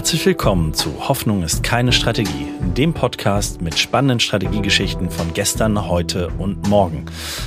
Herzlich willkommen zu Hoffnung ist keine Strategie, dem Podcast mit spannenden Strategiegeschichten von gestern, heute und morgen.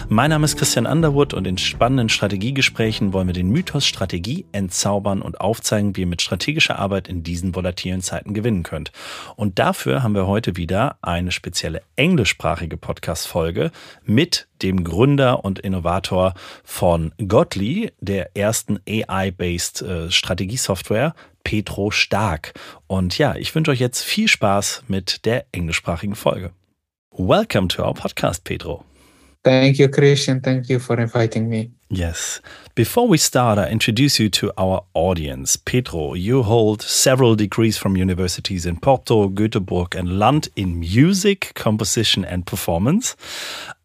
Mein Name ist Christian Underwood und in spannenden Strategiegesprächen wollen wir den Mythos Strategie entzaubern und aufzeigen, wie ihr mit strategischer Arbeit in diesen volatilen Zeiten gewinnen könnt. Und dafür haben wir heute wieder eine spezielle englischsprachige Podcast-Folge mit dem Gründer und Innovator von Godly, der ersten AI-based äh, Strategiesoftware, Petro Stark. Und ja, ich wünsche euch jetzt viel Spaß mit der englischsprachigen Folge. Welcome to our podcast, Pedro. Thank you, Christian. Thank you for inviting me. Yes. Before we start, I introduce you to our audience. Pedro, you hold several degrees from universities in Porto, Göteborg, and Lund in music, composition, and performance.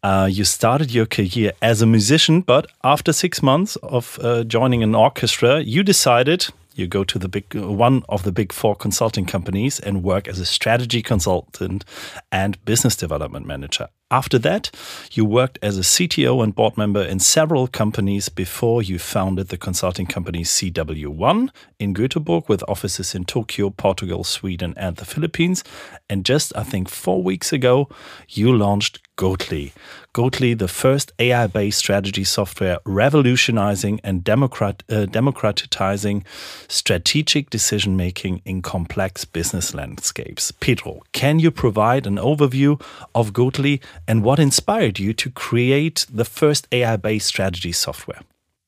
Uh, you started your career as a musician, but after six months of uh, joining an orchestra, you decided you go to the big one of the big four consulting companies and work as a strategy consultant and business development manager. After that, you worked as a CTO and board member in several companies before you founded the consulting company CW1 in Göteborg with offices in Tokyo, Portugal, Sweden, and the Philippines. And just, I think, four weeks ago, you launched Gotely. Gotely, the first AI based strategy software revolutionizing and democrat, uh, democratizing strategic decision making in complex business landscapes. Pedro, can you provide an overview of Gotely and what inspired you to create the first AI based strategy software?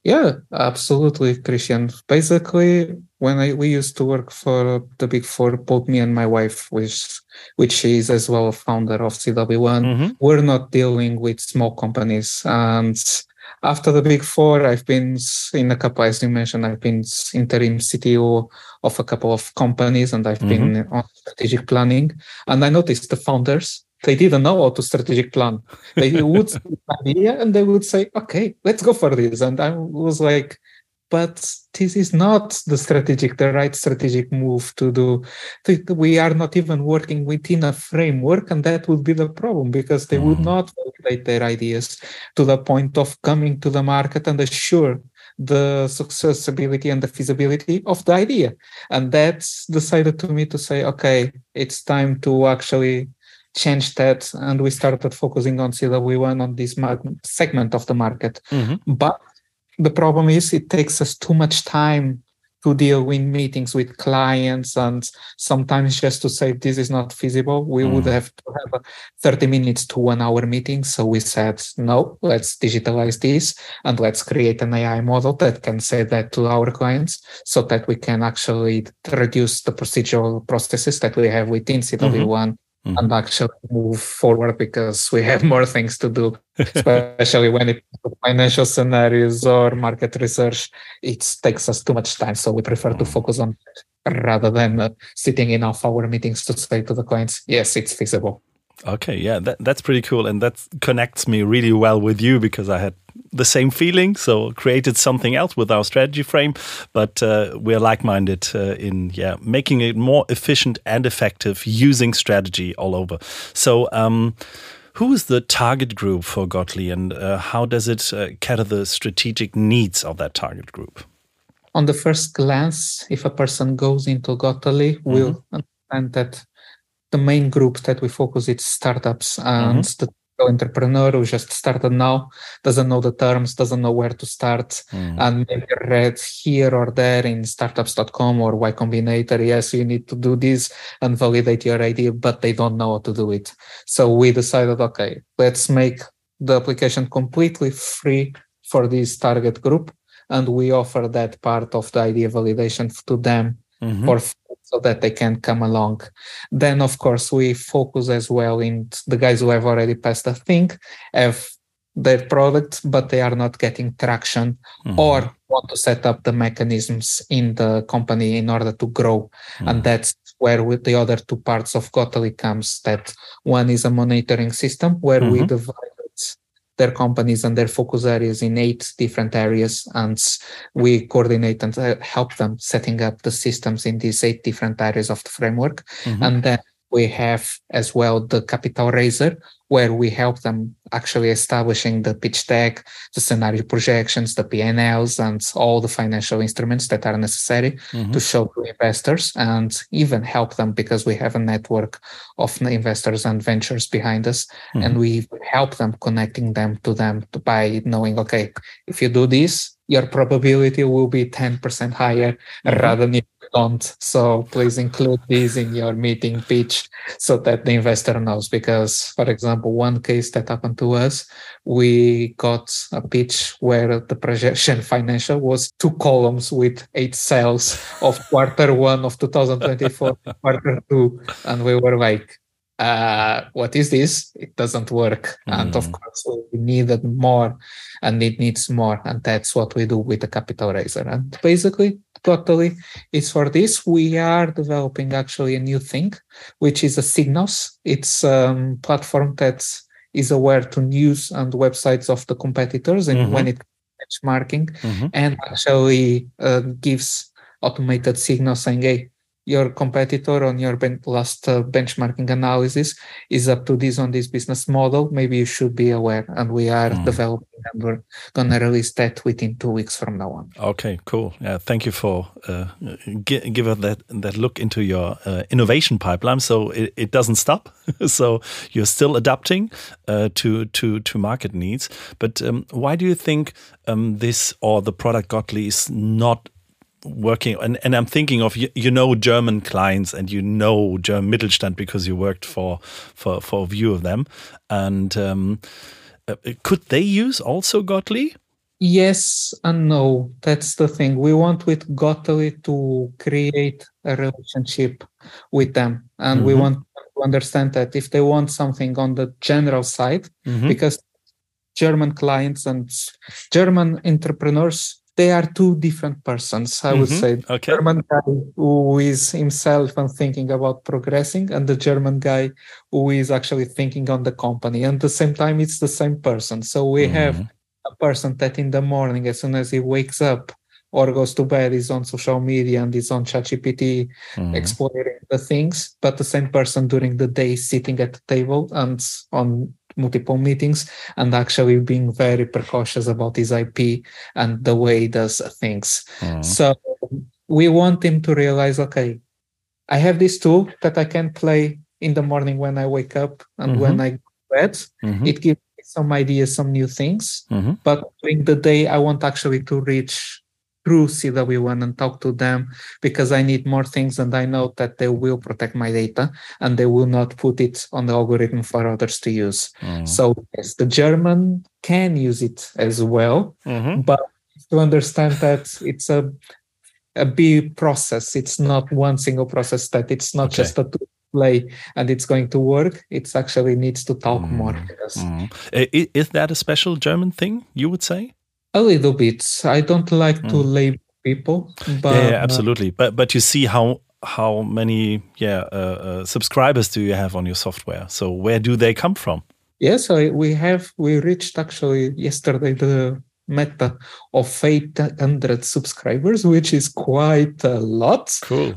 Yeah, absolutely, Christian. Basically, when I, we used to work for the Big Four, both me and my wife, which which is as well a founder of CW1, mm-hmm. we're not dealing with small companies. And after the Big Four, I've been in a couple, as you mentioned, I've been interim CTO of a couple of companies, and I've mm-hmm. been on strategic planning. And I noticed the founders they didn't know how to strategic plan. They would idea and they would say, "Okay, let's go for this." And I was like, "But this is not the strategic, the right strategic move to do. We are not even working within a framework, and that would be the problem because they mm. would not validate their ideas to the point of coming to the market and assure." the successability and the feasibility of the idea and that's decided to me to say okay it's time to actually changed that and we started focusing on CW1 on this segment of the market. Mm-hmm. But the problem is it takes us too much time to deal with meetings with clients and sometimes just to say this is not feasible we mm. would have to have a 30 minutes to one hour meeting so we said no let's digitalize this and let's create an ai model that can say that to our clients so that we can actually reduce the procedural processes that we have within cw1 mm-hmm mm-hmm. and actually move forward because we have more things to do, especially when it comes to financial scenarios or market research. It takes us too much time, so we prefer to focus on rather than uh, sitting in off hour meetings to say to the clients, yes, it's feasible. Okay, yeah, that, that's pretty cool. And that connects me really well with you because I had the same feeling. So created something else with our strategy frame, but uh, we're like-minded uh, in yeah making it more efficient and effective using strategy all over. So. Um, who is the target group for Gotely and uh, how does it uh, cater the strategic needs of that target group? On the first glance, if a person goes into Gotely, mm -hmm. will understand that the main group that we focus is startups and mm-hmm. the entrepreneur who just started now doesn't know the terms doesn't know where to start mm. and maybe read here or there in startups.com or y combinator yes you need to do this and validate your idea but they don't know how to do it so we decided okay let's make the application completely free for this target group and we offer that part of the idea validation to them mm-hmm. for so that they can come along. Then, of course, we focus as well in the guys who have already passed the thing, have their product, but they are not getting traction mm-hmm. or want to set up the mechanisms in the company in order to grow. Mm-hmm. And that's where with the other two parts of Gotely comes that one is a monitoring system where mm-hmm. we divide their companies and their focus areas in eight different areas and we coordinate and uh, help them setting up the systems in these eight different areas of the framework mm-hmm. and then we have as well the capital raiser where we help them actually establishing the pitch deck the scenario projections the pnls and all the financial instruments that are necessary mm-hmm. to show to investors and even help them because we have a network of investors and ventures behind us mm-hmm. and we help them connecting them to them by knowing okay if you do this your probability will be 10% higher mm-hmm. rather than don't. So please include these in your meeting pitch so that the investor knows. Because, for example, one case that happened to us, we got a pitch where the projection financial was two columns with eight cells of quarter one of 2024, quarter two. And we were like, uh, what is this? It doesn't work. Mm. And of mm. course, we needed more and it needs more. And that's what we do with the capital raiser. And basically, Gotely is for this. We are developing actually a new thing, which is a Signals. It's a um, platform that is aware to news and websites of the competitors and mm-hmm. when it benchmarking mm-hmm. and actually uh, gives automated signals saying, hey, your competitor on your ben- last uh, benchmarking analysis is up to this on this business model. Maybe you should be aware and we are mm. developing and we're gonna release that within two weeks from now on. Okay cool. Yeah thank you for uh, gi- give us that that look into your uh, innovation pipeline. So it, it doesn't stop. So you're still adapting uh, to to to market needs. But um, why do you think um, this or the product Gotely is not working and, and I'm thinking of you, you, know German clients and you know German Mittelstand because you worked for for for a few of them and um, uh, could they use also Gotely? Yes and no. That's the thing. We want with Gotely to create a relationship with them, and mm -hmm. we mm-hmm. want to understand that if they want something on the general side, mm -hmm. because German clients and German entrepreneurs they are two different persons, I would mm-hmm. say. Okay. German guy who is himself and thinking about progressing, and the German guy who is actually thinking on the company. And at the same time, it's the same person. So we mm-hmm. have a person that in the morning, as soon as he wakes up or goes to bed, is on social media and is on ChatGPT mm-hmm. exploring the things, but the same person during the day sitting at the table and on multiple meetings and actually being very precautious about his IP and the way he does things. Mm. So we want him to realize, okay, I have this tool that I can play in the morning when I wake up and mm-hmm. when I go to bed. Mm-hmm. It gives me some ideas, some new things. Mm-hmm. But during the day, I want actually to reach through CW1 and talk to them because I need more things and I know that they will protect my data and they will not put it on the algorithm for others to use. Mm. So yes, the German can use it as well, mm-hmm. but to understand that it's a a big process. It's not one single process that it's not okay. just a play and it's going to work. It actually needs to talk mm. more. Yes. Mm. Is that a special German thing, you would say? A little bit. I don't like mm. to hmm. label people, but yeah, yeah absolutely. Uh, but but you see how how many yeah uh, uh, subscribers do you have on your software? So where do they come from? Yes, we have we reached actually yesterday the meta of 800 subscribers, which is quite a lot. Cool.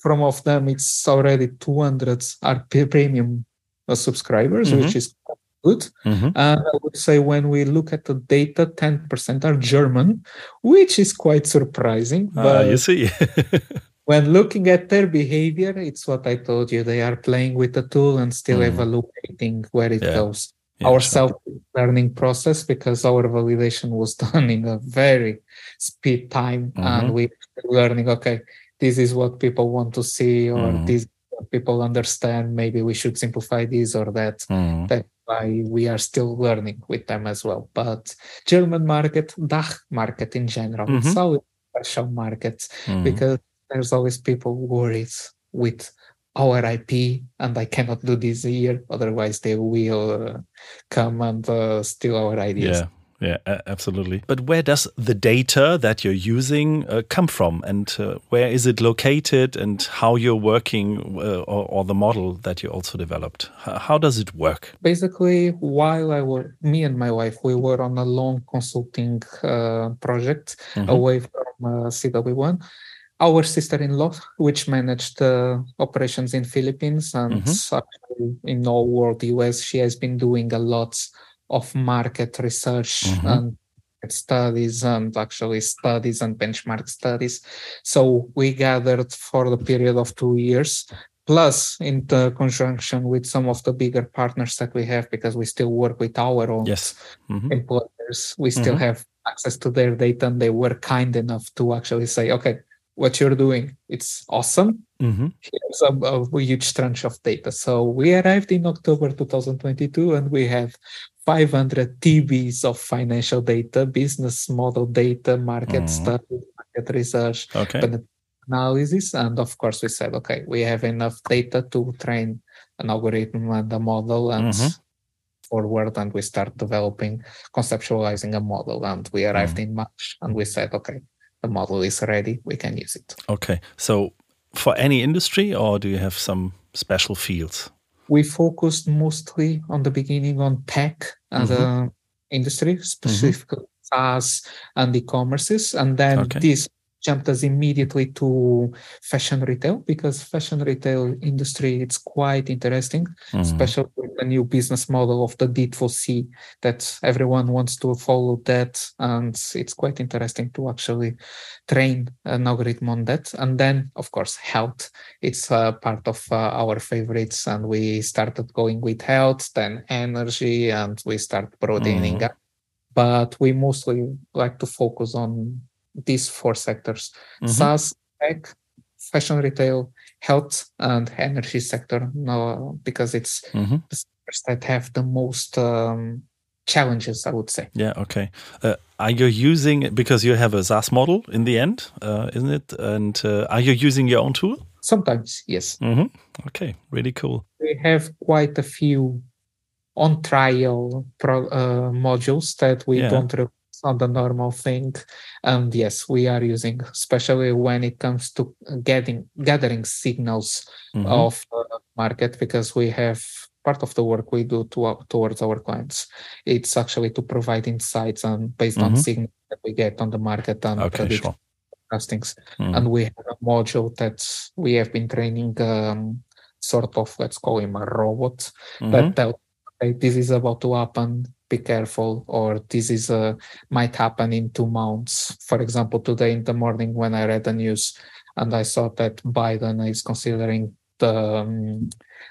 From of them, it's already 200 are premium subscribers, mm -hmm. which is good. Mm-hmm. And I would say when we look at the data, 10% are German, which is quite surprising. Ah, but you see. when looking at their behavior, it's what I told you. They are playing with the tool and still mm. evaluating where it yeah. goes. Yeah, our sure. self-learning process, because our validation was done in a very speed time, mm-hmm. and we learning. Okay, this is what people want to see, or mm. this people understand. Maybe we should simplify this or that. Mm. That why we are still learning with them as well. But German market, DACH market in general, mm-hmm. it's always a special market mm-hmm. because there's always people worried with our IP, and I cannot do this here, otherwise they will uh, come and uh, steal our ideas. Yeah. Yeah, absolutely. But where does the data that you're using uh, come from, and uh, where is it located, and how you're working, uh, or, or, the model that you also developed? How does it work? Basically, while I were me and my wife, we were on a long consulting uh, project mm -hmm. away from uh, CW1. our sister-in-law, which managed uh, operations in Philippines and mm-hmm. in all world US, she has been doing a lot of market research mm-hmm. and studies and actually studies and benchmark studies. So we gathered for the period of two years, plus in the conjunction with some of the bigger partners that we have, because we still work with our own yes. mm-hmm. employers. We still mm-hmm. have access to their data and they were kind enough to actually say, okay, what you're doing, it's awesome. Mm-hmm. Here's a, a huge tranche of data. So we arrived in October 2022 and we have 500 TBs of financial data, business model data, market mm. study, market research, okay. analysis. And of course, we said, okay, we have enough data to train an algorithm and a model and mm-hmm. forward. And we start developing, conceptualizing a model. And we arrived mm. in March and we said, okay, the model is ready, we can use it. Okay. So for any industry, or do you have some special fields? We focused mostly on the beginning on tech and mm-hmm. a industry, specifically mm-hmm. SaaS and e-commerces, and then okay. this jumped us immediately to fashion retail because fashion retail industry it's quite interesting mm-hmm. especially with the new business model of the d2c that everyone wants to follow that and it's quite interesting to actually train an algorithm on that and then of course health it's uh, part of uh, our favorites and we started going with health then energy and we start broadening mm-hmm. up but we mostly like to focus on these four sectors mm-hmm. SaaS, tech, fashion retail, health, and energy sector. No, because it's mm-hmm. the sectors that have the most um, challenges, I would say. Yeah, okay. Uh, are you using, because you have a SaaS model in the end, uh, isn't it? And uh, are you using your own tool? Sometimes, yes. Mm-hmm. Okay, really cool. We have quite a few on trial pro, uh, modules that we yeah. don't it's not the normal thing. And yes, we are using, especially when it comes to getting gathering signals mm-hmm. of market, because we have part of the work we do to, towards our clients. It's actually to provide insights and based mm-hmm. on signals that we get on the market and okay, sure. castings. Mm-hmm. And we have a module that we have been training, um, sort of, let's call him a robot that mm-hmm. tells this is about to happen be careful or this is a might happen in two months for example today in the morning when i read the news and i saw that biden is considering the um,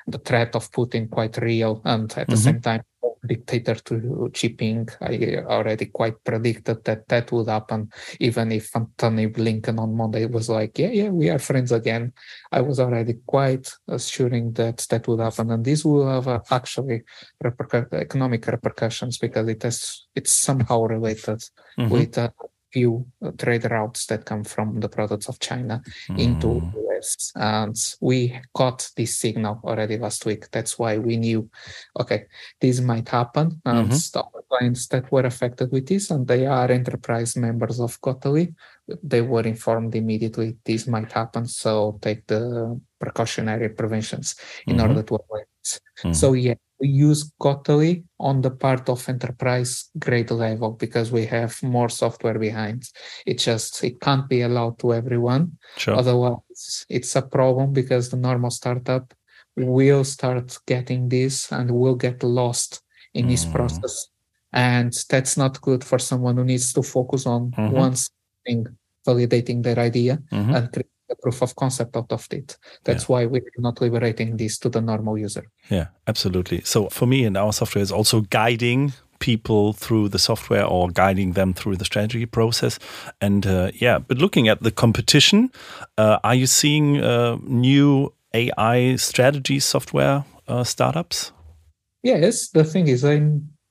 the threat of putin quite real and at mm-hmm. the same time dictator to Jinping. I already quite predicted that that would happen, even if Antony Blinken on Monday was like, yeah, yeah, we are friends again. I was already quite assuring that that would happen. And this will have uh, actually repercu- economic repercussions because it has, it's somehow related mm-hmm. with uh, few uh, trade routes that come from the products of China mm. into US. And we got this signal already last week. That's why we knew, okay, this might happen. And mm-hmm. the clients that were affected with this, and they are enterprise members of Gotely, they were informed immediately this might happen. So take the precautionary preventions in mm-hmm. order to avoid this. Mm-hmm. So yeah, we use Gotely on the part of enterprise grade level because we have more software behind. It just it can't be allowed to everyone. Sure. Otherwise, it's a problem because the normal startup will start getting this and will get lost in mm. this process. And that's not good for someone who needs to focus on mm-hmm. one thing, validating their idea mm-hmm. and a proof of concept out of it. That's yeah. why we're not liberating this to the normal user. Yeah, absolutely. So for me and our software is also guiding people through the software or guiding them through the strategy process. And uh, yeah, but looking at the competition, uh, are you seeing uh, new AI strategy software uh, startups? Yes, the thing is, I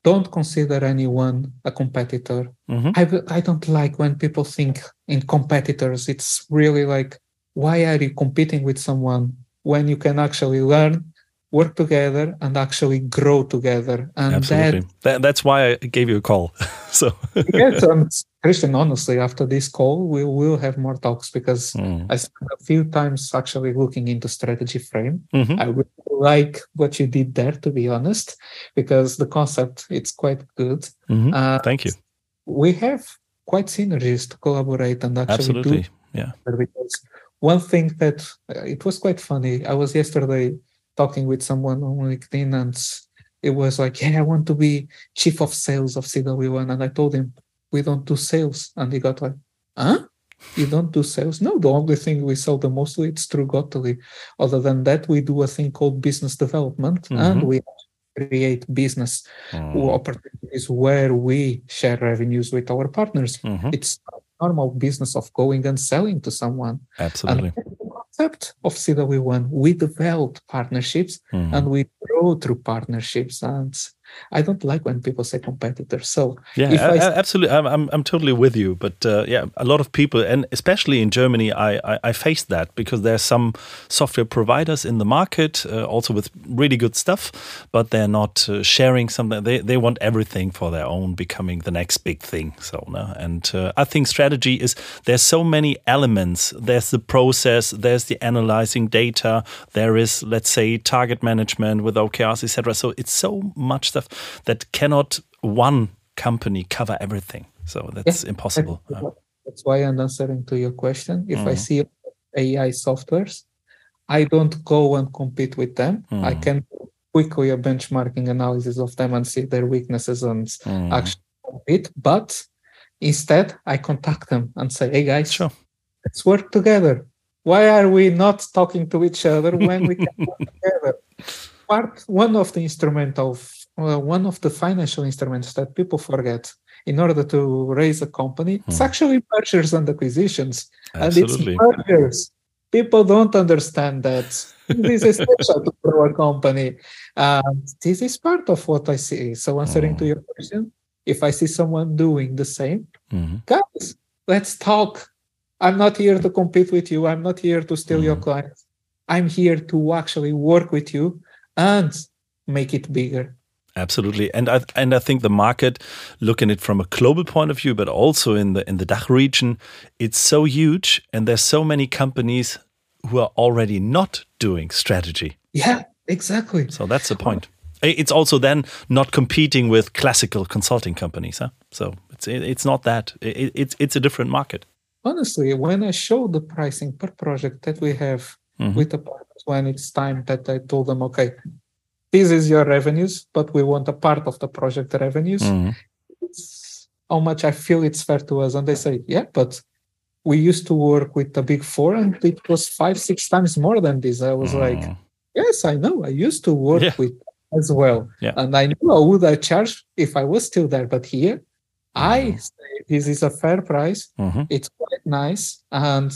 don't consider anyone a competitor. Mm-hmm. I, I don't like when people think in competitors. It's really like why are you competing with someone when you can actually learn work together and actually grow together and Absolutely. That, that, that's why i gave you a call so yes um, christian honestly after this call we will have more talks because mm. i spent a few times actually looking into strategy frame mm-hmm. i would like what you did there to be honest because the concept it's quite good mm-hmm. uh, thank you we have quite synergies to collaborate and actually Absolutely. do yeah. Because one thing that uh, it was quite funny. I was yesterday talking with someone on LinkedIn, and it was like, "Yeah, I want to be chief of sales of CW1," and I told him, "We don't do sales," and he got like, "Huh?" You don't do sales? No, the only thing we sell the mostly it's through Gotely. Other than that, we do a thing called business development mm-hmm. and we create business mm. opportunities where we share revenues with our partners. Mm-hmm. It's normal business of going and selling to someone. Absolutely. And the concept of CW1, we developed partnerships mm-hmm. and we grow through partnerships. And I don't like when people say competitors. So yeah, I, I, absolutely, I'm, I'm, I'm totally with you. But uh, yeah, a lot of people, and especially in Germany, I I, I faced that because there's some software providers in the market, uh, also with really good stuff, but they're not uh, sharing something. They they want everything for their own, becoming the next big thing. So no, and uh, I think strategy is there's so many elements. There's the process, there's the analyzing data, there is let's say target management with OKRs, etc. So it's so much stuff that cannot one company cover everything. So that's yeah. impossible. That's why I'm answering to your question. If mm. I see AI softwares, I don't go and compete with them. Mm. I can quickly a benchmarking analysis of them and see their weaknesses and mm. actually compete. But instead, I contact them and say, "Hey guys, sure. let's work together. Why are we not talking to each other when we can work together?" Part one of the instrument of well, one of the financial instruments that people forget in order to raise a company, hmm. it's actually mergers and acquisitions. Absolutely. And it's mergers. People don't understand that this is essential to grow a company. And this is part of what I see. So answering to hmm. your question, if I see someone doing the same, mm-hmm. guys, let's talk. I'm not here to compete with you. I'm not here to steal mm-hmm. your clients. I'm here to actually work with you and make it bigger. Absolutely, and I and I think the market, looking at it from a global point of view, but also in the in the DACH region, it's so huge, and there's so many companies who are already not doing strategy. Yeah, exactly. So that's the point. It's also then not competing with classical consulting companies. Huh? So it's it's not that. It's it's a different market. Honestly, when I show the pricing per project that we have mm -hmm. with the partners, when it's time that I told them, okay, this is your revenues, but we want a part of the project revenues. Mm-hmm. how much I feel it's fair to us. And they say, yeah, but we used to work with the big four and it was five, six times more than this. I was mm. like, yes, I know. I used to work yeah. with as well. Yeah. And I knew how would I charge if I was still there. But here, mm. I say this is a fair price. Mm-hmm. It's quite nice. And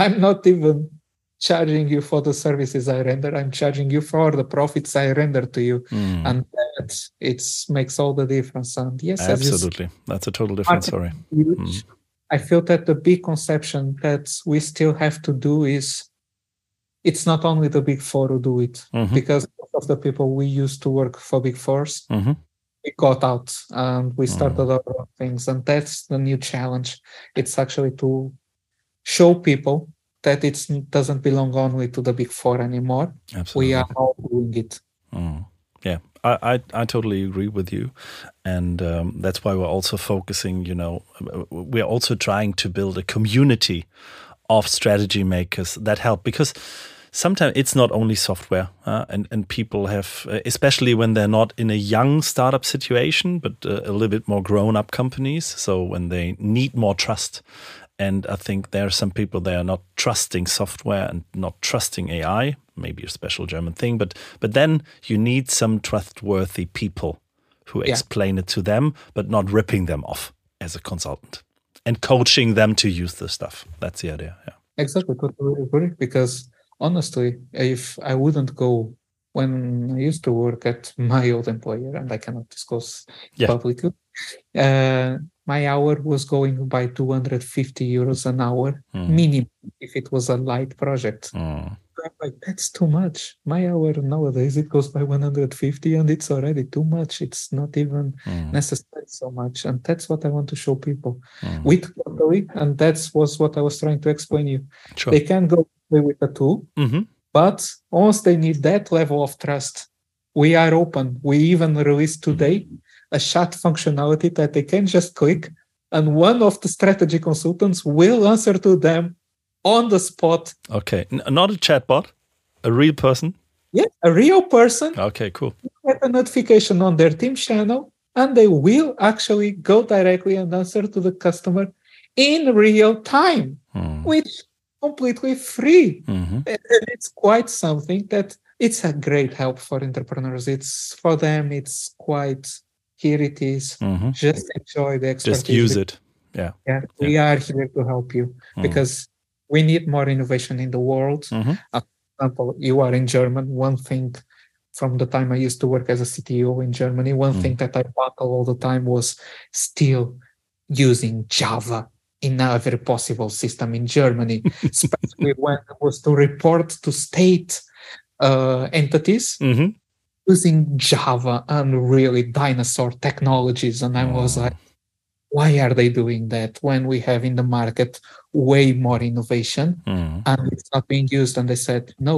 I'm not even charging you for the services I render. I'm charging you for the profits I render to you, mm. and that it makes all the difference. And yes, absolutely, that's a total different story. Mm. I feel that the big conception that we still have to do is it's not only the big four who do it mm-hmm. because of the people we used to work for big 4s mm-hmm. we got out and we started mm. our own things and that's the new challenge it's actually to show people that it doesn't belong only to the big four anymore. Absolutely. We are all doing it. Mm. Yeah, I, I, I, totally agree with you. And um, that's why we're also focusing, you know, we're also trying to build a community of strategy makers that help because sometimes it's not only software uh, and, and people have, especially when they're not in a young startup situation, but uh, a little bit more grown up companies. So when they need more trust and I think there are some people they are not trusting software and not trusting AI, maybe a special German thing, but but then you need some trustworthy people who yeah. explain it to them, but not ripping them off as a consultant and coaching them to use the stuff. That's the idea. Yeah. Exactly. Totally agree. Because honestly, if I wouldn't go when I used to work at my old employer, and I cannot discuss yeah. publicly, uh, my hour was going by 250 euros an hour mm. minimum if it was a light project. Mm. I'm like, that's too much. My hour nowadays it goes by 150 and it's already too much. It's not even mm. necessary so much. And that's what I want to show people mm. with Gotely. And that's was what I was trying to explain you. Sure. They can go with a tool, mm-hmm. but once they need that level of trust, we are open. We even released today a chat functionality that they can just click and one of the strategy consultants will answer to them on the spot. Okay, N- not a chatbot, a real person. Yeah, a real person. Okay, cool. Get a notification on their team channel, and they will actually go directly and answer to the customer in real time, Mm. which completely free. Mhm. And it's quite something that it's a great help for entrepreneurs. It's for them. It's quite here. It is. Mhm. Just enjoy the expertise. Just use it. Yeah. Yeah, we are here to help you Mm. because we need more innovation in the world. Mhm. example, you are in German. One thing from the time I used to work as a CTO in Germany, one Mm. thing that I battle all the time was still using Java in every possible system in Germany, especially when it was to report to state uh, entities Mhm. Using Java and really dinosaur technologies. And I was like, why are they doing that when we have in the market way more innovation? Mm. and it's not being used. And they said, no,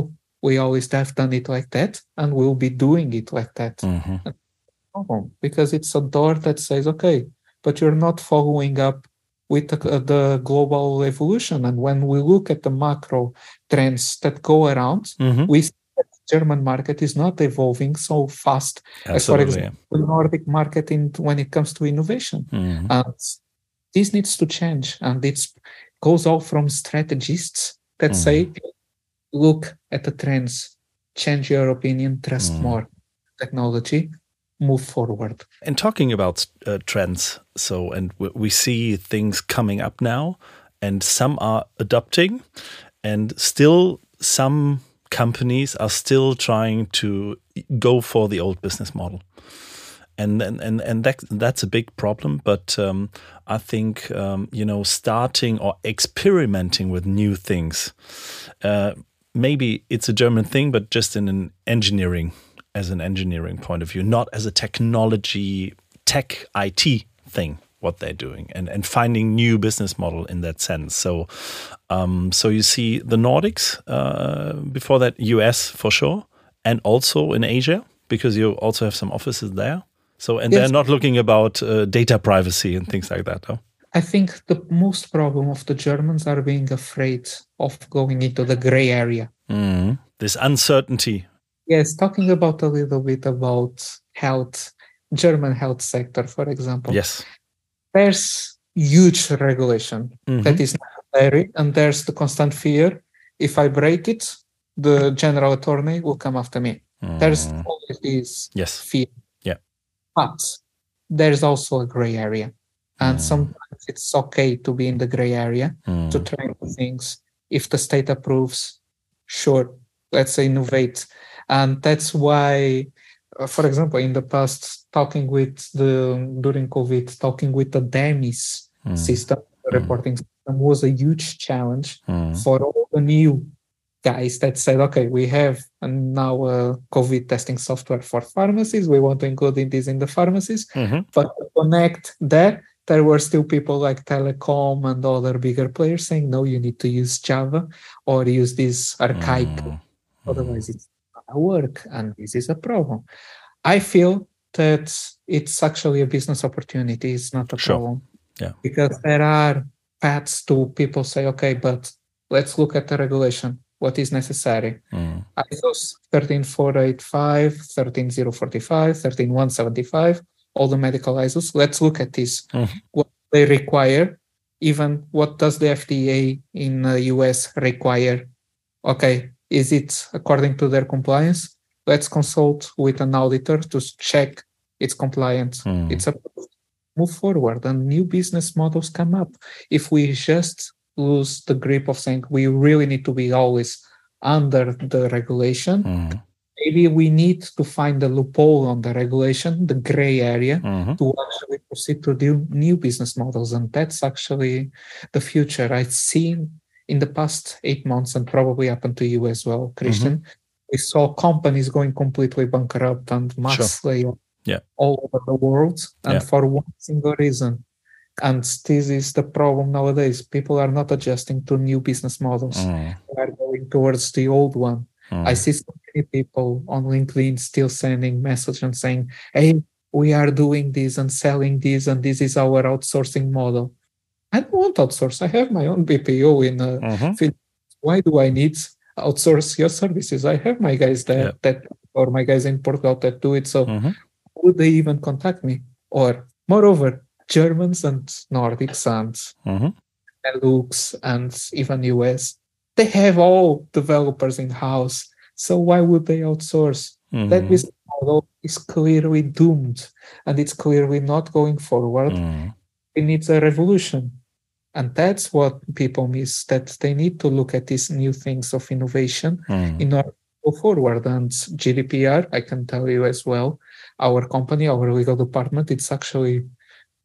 we always have done it like that, and we'll be doing it like that. Mhm. Oh, because it's a door that says, okay, but you're not following up with the, uh, the global evolution. And when we look at the macro trends that go around, Mhm. we see German market is not evolving so fast as, for example, the Nordic market in when it comes to innovation. Mhm. And this needs to change. And it goes all from strategists that Mm. say, look at the trends, change your opinion, trust Mm. more technology, move forward. And talking about uh, trends, so and w- we see things coming up now, and some are adopting, and still some companies are still trying to go for the old business model. And and and, and that, that's a big problem. But um, I think um, you know starting or experimenting with new things. Uh, maybe it's a German thing, but just in an engineering as an engineering point of view, not as a technology tech IT thing. What they're doing and and finding new business model in that sense. So, um, so you see the Nordics uh, before that, US for sure, and also in Asia because you also have some offices there. So and Yes. they're not looking about uh, data privacy and things like that. Huh? I think the most problem of the Germans are being afraid of going into the gray area. Mhm. This uncertainty. Yes, talking about a little bit about health, German health sector, for example. Yes. There's huge regulation Mhm. that is necessary, and there's the constant fear. If I break it, the general attorney will come after me. There's Mm. always this yes. fear. Yeah. But there's also a gray area. And Mm. sometimes it's okay to be in the gray area Mm. to try things. If the state approves, sure, let's say innovate. And that's why, for example, in the past, talking with the during COVID, talking with the DEMIS Mm. system, the Mm. reporting system was a huge challenge Mm. for all the new guys that said, okay, we have now a COVID testing software for pharmacies. We want to include in this in the pharmacies. Mhm. But to connect that, there were still people like Telecom and other bigger players saying, no, you need to use Java or use this archaic, Mm. otherwise it's work. And this is a problem. I feel that it's actually a business opportunity, it's not a Sure. problem. Yeah. Because there are paths to people say, okay, but let's look at the regulation. What is necessary? Mm. ISOs 13485, 13045, 13175, all the medical ISOs. Let's look at this. Mhm. What they require, even what does the FDA in the US require? Okay, is it according to their compliance? Let's consult with an auditor to check it's compliant. Mm. It's approved. Move forward and new business models come up. If we just lose the grip of saying we really need to be always under the regulation, Mm. maybe we need to find the loophole on the regulation, the gray area, Mhm. to actually proceed to do new business models. And that's actually the future. I've seen in the past eight months and probably happened to you as well, Christian. We saw companies going completely bankrupt and mass layoff Yeah. all over the world and Yeah. for one single reason. And this is the problem nowadays. People are not adjusting to new business models. Mm. They are going towards the old one. Mm. I see so many people on LinkedIn still sending message and saying, "Hey, we are doing this and selling this, and this is our outsourcing model." I don't want outsource. I have my own BPO in uh, mm-hmm. Why do I need outsource your services? I have my guys there yeah. that or my guys in Portugal that do it. So mm-hmm. would they even contact me? Or moreover, Germans and Nordics and mm-hmm. And even US, they have all developers in house. So why would they outsource? Mm-hmm. That business model is clearly doomed and it's clearly not going forward. Mm. It needs a revolution. And that's what people miss, that they need to look at these new things of innovation mm. in order to go forward. And GDPR, I can tell you as well, our company, our legal department, it's actually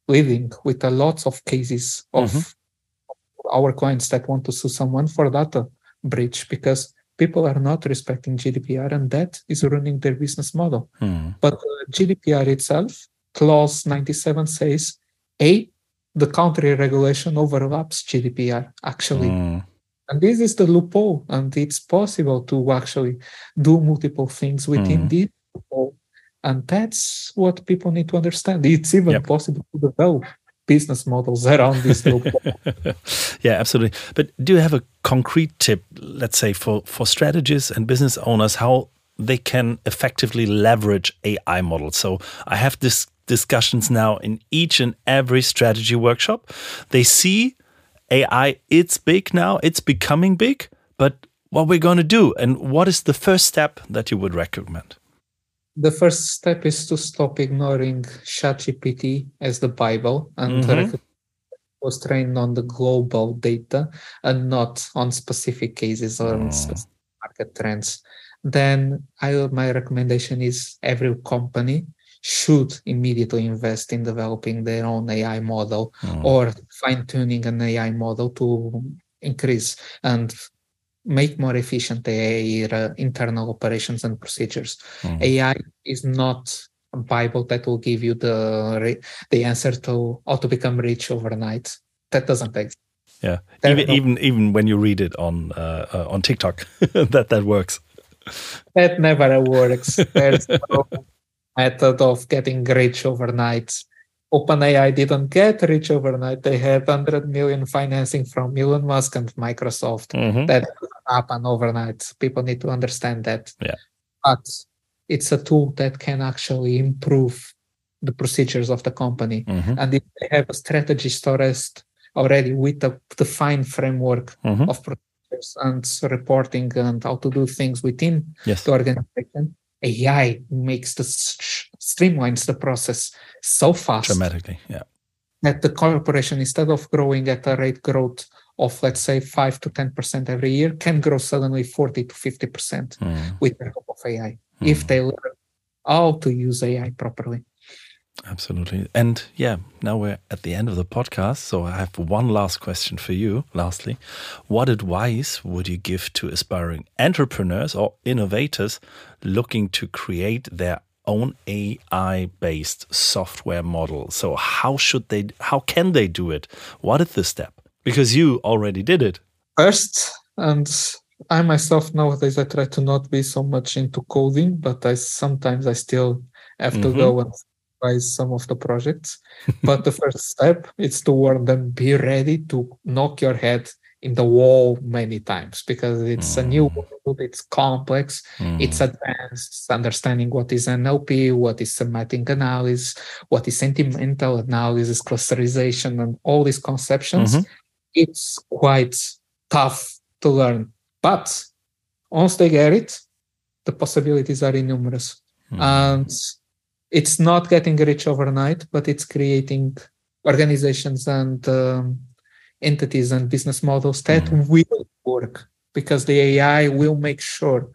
living with a lots of cases of mm-hmm. our clients that want to sue someone for data breach because people are not respecting GDPR and that is ruining their business model. Mm. But uh, GDPR itself, clause 97 says, A, the country regulation overlaps GDPR actually. Mm. And this is the loophole, and it's possible to actually do multiple things within mm. this loophole. And that's what people need to understand. It's even yep. possible to develop business models around this loophole. yeah, absolutely. But do you have a concrete tip, let's say, for, for strategists and business owners, how they can effectively leverage AI models? So I have this discussions now in each and every strategy workshop. They see AI, it's big now, it's becoming big, but what we're going to do and what is the first step that you would recommend? The first step is to stop ignoring ChatGPT as the Bible and mm-hmm. was trained on the global data and not on specific cases or mm. specific market trends. Then I, my recommendation is every company should immediately invest in developing their own AI model mm. or fine tuning an AI model to increase and make more efficient their uh, internal operations and procedures. Mm. AI is not a Bible that will give you the the answer to how to become rich overnight. That doesn't exist. Yeah, even no, even even when you read it on uh, uh, on TikTok, that that works. That never works. There's no method of getting rich overnight. OpenAI didn't get rich overnight. They had 100 million financing from Elon Musk and Microsoft. Mm-hmm. That happened overnight. People need to understand that. Yeah. But it's a tool that can actually improve the procedures of the company. Mm-hmm. And if they have a strategy storest already with a defined framework mm-hmm. of procedures and reporting and how to do things within yes. the organization, AI makes the streamlines the process so fast dramatically. Yeah, that the corporation instead of growing at a rate growth of let's say five to ten percent every year can grow suddenly forty to fifty percent mm. with the help of AI mm. if they learn how to use AI properly. Absolutely. And yeah, now we're at the end of the podcast. So I have one last question for you. Lastly, what advice would you give to aspiring entrepreneurs or innovators looking to create their own AI based software model? So how should they, how can they do it? What is the step? Because you already did it. First, and I myself nowadays I try to not be so much into coding, but I sometimes I still have to mm -hmm. go and some of the projects. but the first step is to warn them be ready to knock your head in the wall many times because it's mm. a new mm. world, it's complex, mm. it's advanced, understanding what is NLP, what is semantic analysis, what is sentimental analysis, clusterization, and all these conceptions. Mm-hmm. It's quite tough to learn. But once they get it, the possibilities are innumerous. Mm. And it's not getting rich overnight, but it's creating organizations and um, entities and business models that mm. will work because the AI will make sure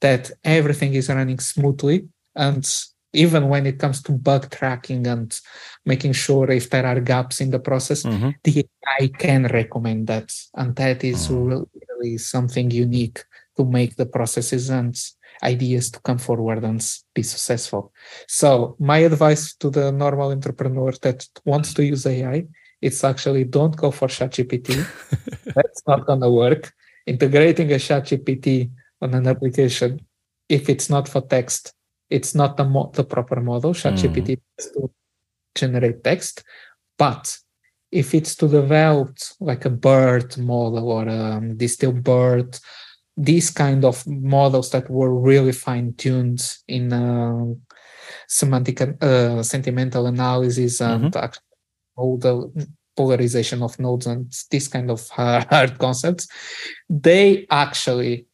that everything is running smoothly. And even when it comes to bug tracking and making sure if there are gaps in the process, mm-hmm. the AI can recommend that. And that is mm. really something unique to make the processes and ideas to come forward and be successful. So my advice to the normal entrepreneur that wants to use AI, it's actually don't go for ChatGPT. That's not gonna work. Integrating a ChatGPT on an application, if it's not for text, it's not the, mo- the proper model. ChatGPT mm. to generate text, but if it's to develop like a BERT model or a um, distilled BERT, these kind of models that were really fine tuned in uh, semantic uh, sentimental analysis and mm-hmm. all the polarization of nodes and these kind of hard concepts, they actually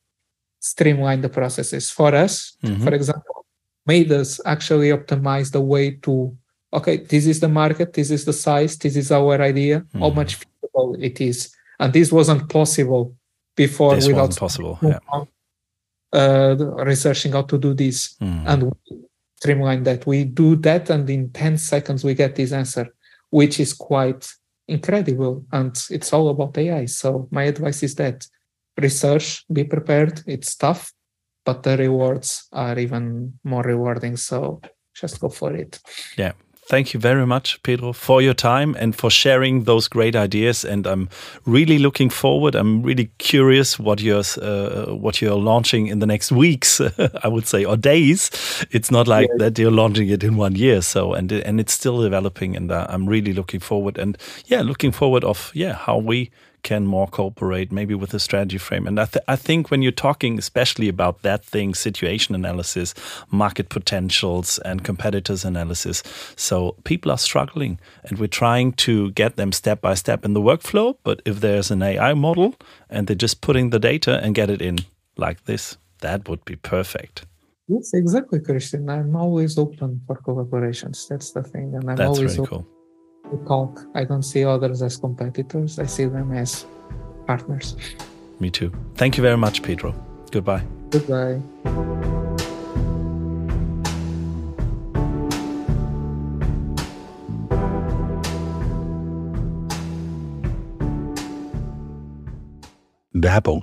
streamline the processes for us. Mm-hmm. For example, made us actually optimize the way to okay, this is the market, this is the size, this is our idea, mm-hmm. how much feasible it is. And this wasn't possible before this without possible. Yeah. Uh, researching how to do this. Mm-hmm. And streamline that. We do that, and in 10 seconds, we get this answer, which is quite incredible. And it's all about AI. So, my advice is that research, be prepared. It's tough, but the rewards are even more rewarding. So, just go for it. Yeah, thank you very much, Pedro, for your time and for sharing those great ideas. And I'm really looking forward. I'm really curious what you're uh, what you're launching in the next weeks. I would say or days. It's not like yeah. that you're launching it in one year. So and and it's still developing. And uh, I'm really looking forward. And yeah, looking forward of yeah how we can more cooperate maybe with a Strategy Frame. And I, th I think when you're talking especially about that thing, situation analysis, market potentials and competitors analysis. So people are struggling and we're trying to get them step by step in the workflow. But if there's an AI model and they're just putting the data and get it in like this, that would be perfect. Yes, exactly, Christian. I'm always open for collaborations. That's the thing. And I'm That's always really open cool we talk. I don't see others as competitors. I see them as partners. Me too. Thank you very much, Pedro. Goodbye. Goodbye. Werbung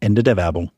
Ende der Werbung.